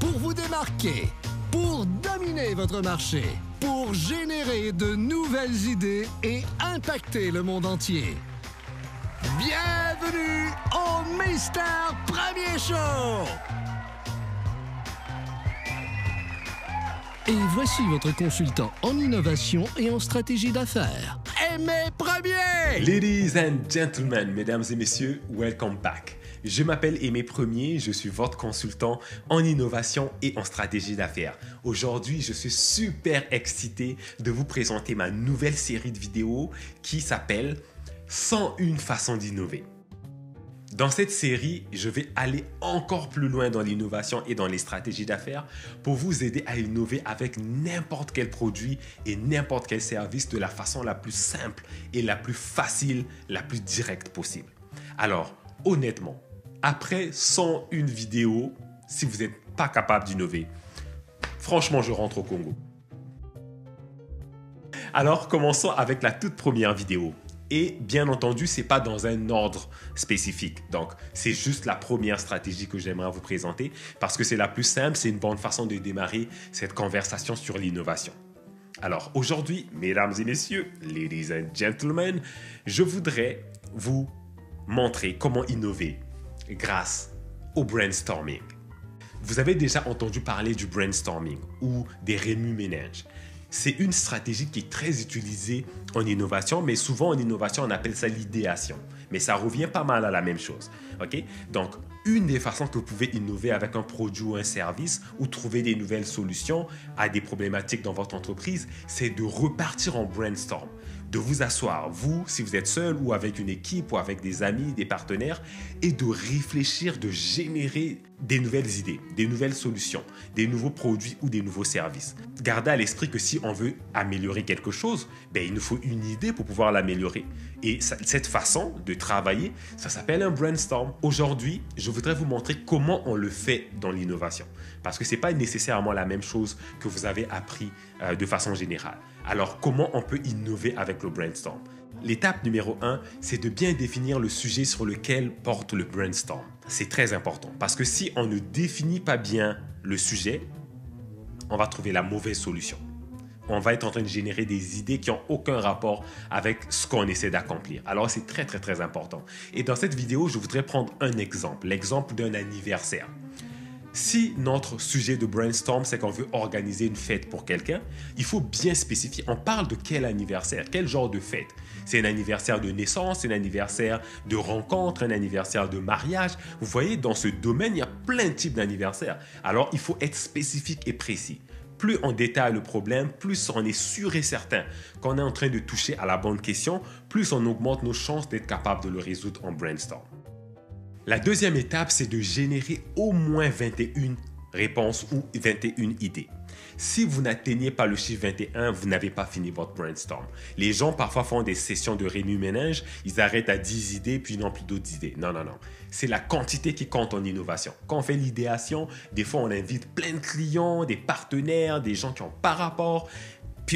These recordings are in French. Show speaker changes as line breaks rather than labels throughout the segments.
pour vous démarquer, pour dominer votre marché, pour générer de nouvelles idées et impacter le monde entier. Bienvenue au Mister Premier Show! Et voici votre consultant en innovation et en stratégie d'affaires. Aimé Premier!
Ladies and gentlemen, mesdames et messieurs, welcome back. Je m'appelle Aimé Premier, je suis votre consultant en innovation et en stratégie d'affaires. Aujourd'hui, je suis super excité de vous présenter ma nouvelle série de vidéos qui s'appelle 101 façons d'innover. Dans cette série, je vais aller encore plus loin dans l'innovation et dans les stratégies d'affaires pour vous aider à innover avec n'importe quel produit et n'importe quel service de la façon la plus simple et la plus facile, la plus directe possible. Alors, honnêtement, après 101 vidéos, si vous n'êtes pas capable d'innover, franchement, je rentre au Congo. Alors, commençons avec la toute première vidéo. Et bien entendu, ce n'est pas dans un ordre spécifique. Donc, c'est juste la première stratégie que j'aimerais vous présenter parce que c'est la plus simple, c'est une bonne façon de démarrer cette conversation sur l'innovation. Alors, aujourd'hui, mesdames et messieurs, ladies and gentlemen, je voudrais vous montrer comment innover grâce au brainstorming. Vous avez déjà entendu parler du brainstorming ou des remue-ménages. C'est une stratégie qui est très utilisée en innovation, mais souvent en innovation, on appelle ça l'idéation. Mais ça revient pas mal à la même chose. ok? Donc, une des façons que vous pouvez innover avec un produit ou un service ou trouver des nouvelles solutions à des problématiques dans votre entreprise, c'est de repartir en brainstorm de vous asseoir, vous, si vous êtes seul ou avec une équipe ou avec des amis, des partenaires, et de réfléchir, de générer des nouvelles idées, des nouvelles solutions, des nouveaux produits ou des nouveaux services. Gardez à l'esprit que si on veut améliorer quelque chose, ben, il nous faut une idée pour pouvoir l'améliorer. Et cette façon de travailler, ça s'appelle un brainstorm. Aujourd'hui, je voudrais vous montrer comment on le fait dans l'innovation. Parce que ce n'est pas nécessairement la même chose que vous avez appris euh, de façon générale. Alors, comment on peut innover avec le brainstorm? L'étape numéro 1, c'est de bien définir le sujet sur lequel porte le brainstorm. C'est très important parce que si on ne définit pas bien le sujet, on va trouver la mauvaise solution. On va être en train de générer des idées qui n'ont aucun rapport avec ce qu'on essaie d'accomplir. Alors c'est très très très important. Et dans cette vidéo, je voudrais prendre un exemple, l'exemple d'un anniversaire. Si notre sujet de brainstorm, c'est qu'on veut organiser une fête pour quelqu'un, il faut bien spécifier. On parle de quel anniversaire, quel genre de fête? C'est un anniversaire de naissance, un anniversaire de rencontre, un anniversaire de mariage. Vous voyez, dans ce domaine, il y a plein de types d'anniversaires. Alors, il faut être spécifique et précis. Plus on détaille le problème, plus on est sûr et certain qu'on est en train de toucher à la bonne question, plus on augmente nos chances d'être capable de le résoudre en brainstorm. La deuxième étape, c'est de générer au moins 21 réponses ou 21 idées. Si vous n'atteignez pas le chiffre 21, vous n'avez pas fini votre brainstorm. Les gens parfois font des sessions de rému-ménage, ils arrêtent à 10 idées puis n'ont plus d'autres idées. Non, non, non. C'est la quantité qui compte en innovation. Quand on fait l'idéation, des fois on invite plein de clients, des partenaires, des gens qui ont par rapport,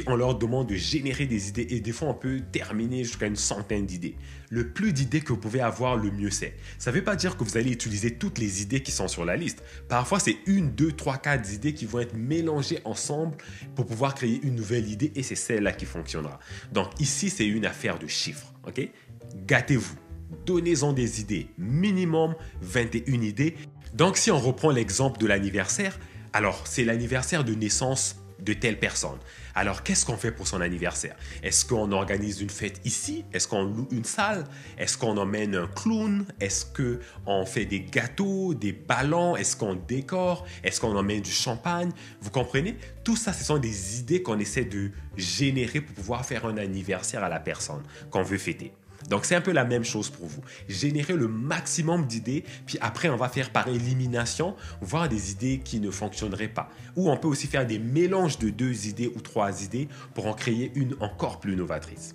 on leur demande de générer des idées et des fois on peut terminer jusqu'à une centaine d'idées. Le plus d'idées que vous pouvez avoir, le mieux c'est. Ça ne veut pas dire que vous allez utiliser toutes les idées qui sont sur la liste. Parfois c'est une, deux, trois, quatre idées qui vont être mélangées ensemble pour pouvoir créer une nouvelle idée et c'est celle-là qui fonctionnera. Donc ici c'est une affaire de chiffres. ok? Gâtez-vous. Donnez-en des idées. Minimum 21 idées. Donc si on reprend l'exemple de l'anniversaire, alors c'est l'anniversaire de naissance de telle personne. Alors, qu'est-ce qu'on fait pour son anniversaire? Est-ce qu'on organise une fête ici? Est-ce qu'on loue une salle? Est-ce qu'on emmène un clown? Est-ce qu'on fait des gâteaux, des ballons? Est-ce qu'on décore? Est-ce qu'on emmène du champagne? Vous comprenez? Tout ça, ce sont des idées qu'on essaie de générer pour pouvoir faire un anniversaire à la personne qu'on veut fêter. Donc c'est un peu la même chose pour vous. Générer le maximum d'idées, puis après on va faire par élimination, voir des idées qui ne fonctionneraient pas. Ou on peut aussi faire des mélanges de deux idées ou trois idées pour en créer une encore plus novatrice.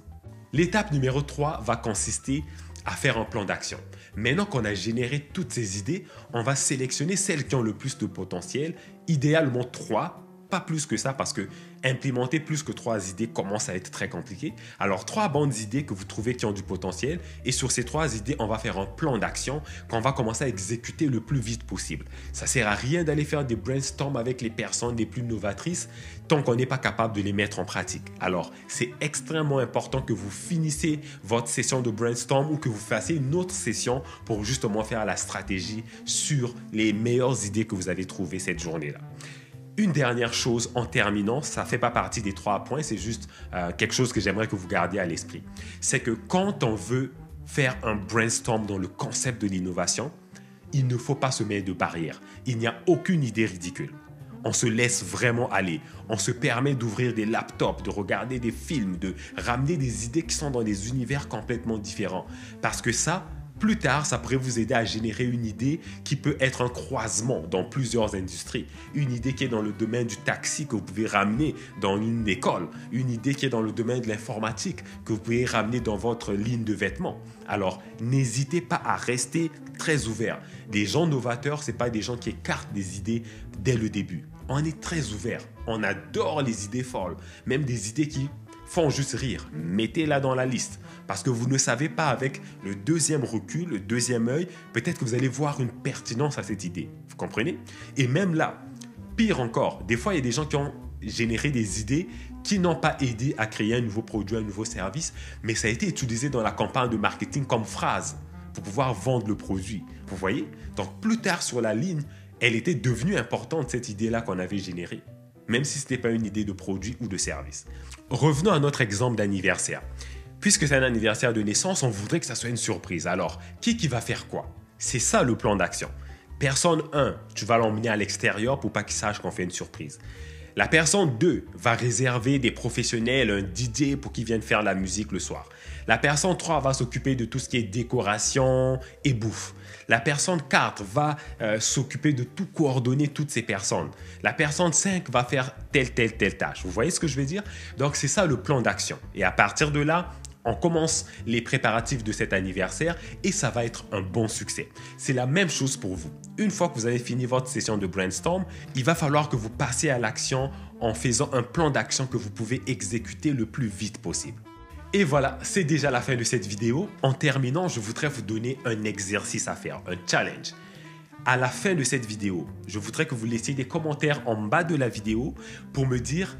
L'étape numéro 3 va consister à faire un plan d'action. Maintenant qu'on a généré toutes ces idées, on va sélectionner celles qui ont le plus de potentiel, idéalement trois pas plus que ça parce que implémenter plus que trois idées commence à être très compliqué. Alors, trois bandes d'idées que vous trouvez qui ont du potentiel. Et sur ces trois idées, on va faire un plan d'action qu'on va commencer à exécuter le plus vite possible. Ça sert à rien d'aller faire des brainstorms avec les personnes les plus novatrices tant qu'on n'est pas capable de les mettre en pratique. Alors, c'est extrêmement important que vous finissez votre session de brainstorm ou que vous fassiez une autre session pour justement faire la stratégie sur les meilleures idées que vous avez trouvées cette journée-là. Une dernière chose en terminant, ça ne fait pas partie des trois points, c'est juste euh, quelque chose que j'aimerais que vous gardiez à l'esprit. C'est que quand on veut faire un brainstorm dans le concept de l'innovation, il ne faut pas se mettre de barrières. Il n'y a aucune idée ridicule. On se laisse vraiment aller. On se permet d'ouvrir des laptops, de regarder des films, de ramener des idées qui sont dans des univers complètement différents. Parce que ça, plus tard, ça pourrait vous aider à générer une idée qui peut être un croisement dans plusieurs industries. Une idée qui est dans le domaine du taxi que vous pouvez ramener dans une école. Une idée qui est dans le domaine de l'informatique que vous pouvez ramener dans votre ligne de vêtements. Alors, n'hésitez pas à rester très ouvert. Des gens novateurs, ce pas des gens qui écartent des idées dès le début. On est très ouvert. On adore les idées folles. Même des idées qui font juste rire. Mettez-la dans la liste. Parce que vous ne savez pas avec le deuxième recul, le deuxième œil, peut-être que vous allez voir une pertinence à cette idée. Vous comprenez? Et même là, pire encore, des fois, il y a des gens qui ont généré des idées qui n'ont pas aidé à créer un nouveau produit, un nouveau service, mais ça a été utilisé dans la campagne de marketing comme phrase pour pouvoir vendre le produit. Vous voyez? Donc plus tard sur la ligne, elle était devenue importante, cette idée-là qu'on avait générée même si ce n'était pas une idée de produit ou de service. Revenons à notre exemple d'anniversaire. Puisque c'est un anniversaire de naissance, on voudrait que ça soit une surprise. Alors, qui qui va faire quoi? C'est ça le plan d'action. Personne 1, tu vas l'emmener à l'extérieur pour pas qu'il sache qu'on fait une surprise. La personne 2 va réserver des professionnels, un DJ pour qu'ils viennent faire la musique le soir. La personne 3 va s'occuper de tout ce qui est décoration et bouffe. La personne 4 va euh, s'occuper de tout coordonner toutes ces personnes. La personne 5 va faire telle, telle, telle tâche. Vous voyez ce que je veux dire? Donc c'est ça le plan d'action. Et à partir de là, on commence les préparatifs de cet anniversaire et ça va être un bon succès. C'est la même chose pour vous. Une fois que vous avez fini votre session de brainstorm, il va falloir que vous passiez à l'action en faisant un plan d'action que vous pouvez exécuter le plus vite possible. Et voilà, c'est déjà la fin de cette vidéo. En terminant, je voudrais vous donner un exercice à faire, un challenge. À la fin de cette vidéo, je voudrais que vous laissiez des commentaires en bas de la vidéo pour me dire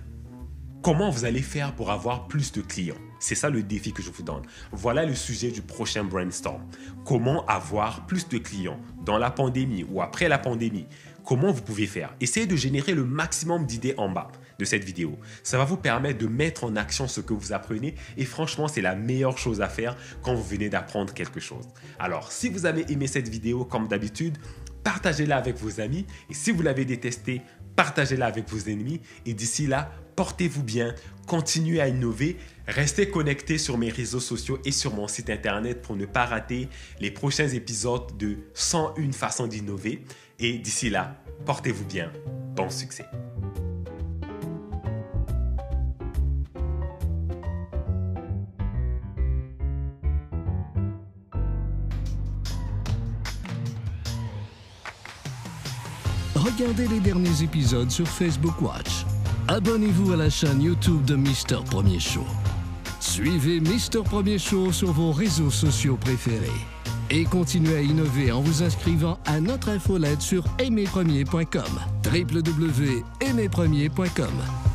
comment vous allez faire pour avoir plus de clients? C'est ça le défi que je vous donne. Voilà le sujet du prochain brainstorm. Comment avoir plus de clients dans la pandémie ou après la pandémie? Comment vous pouvez faire? Essayez de générer le maximum d'idées en bas de cette vidéo. Ça va vous permettre de mettre en action ce que vous apprenez et franchement, c'est la meilleure chose à faire quand vous venez d'apprendre quelque chose. Alors, si vous avez aimé cette vidéo comme d'habitude, partagez-la avec vos amis et si vous l'avez détestée, partagez-la avec vos ennemis et d'ici là, portez-vous bien, continuez à innover, restez connectés sur mes réseaux sociaux et sur mon site internet pour ne pas rater les prochains épisodes de 101 façons d'innover. Et d'ici là, portez-vous bien. Bon succès.
Regardez les derniers épisodes sur Facebook Watch. Abonnez-vous à la chaîne YouTube de Mister Premier Show. Suivez Mister Premier Show sur vos réseaux sociaux préférés. Et continuez à innover en vous inscrivant à notre infolette sur aimerpremier.com. www.aimerpremier.com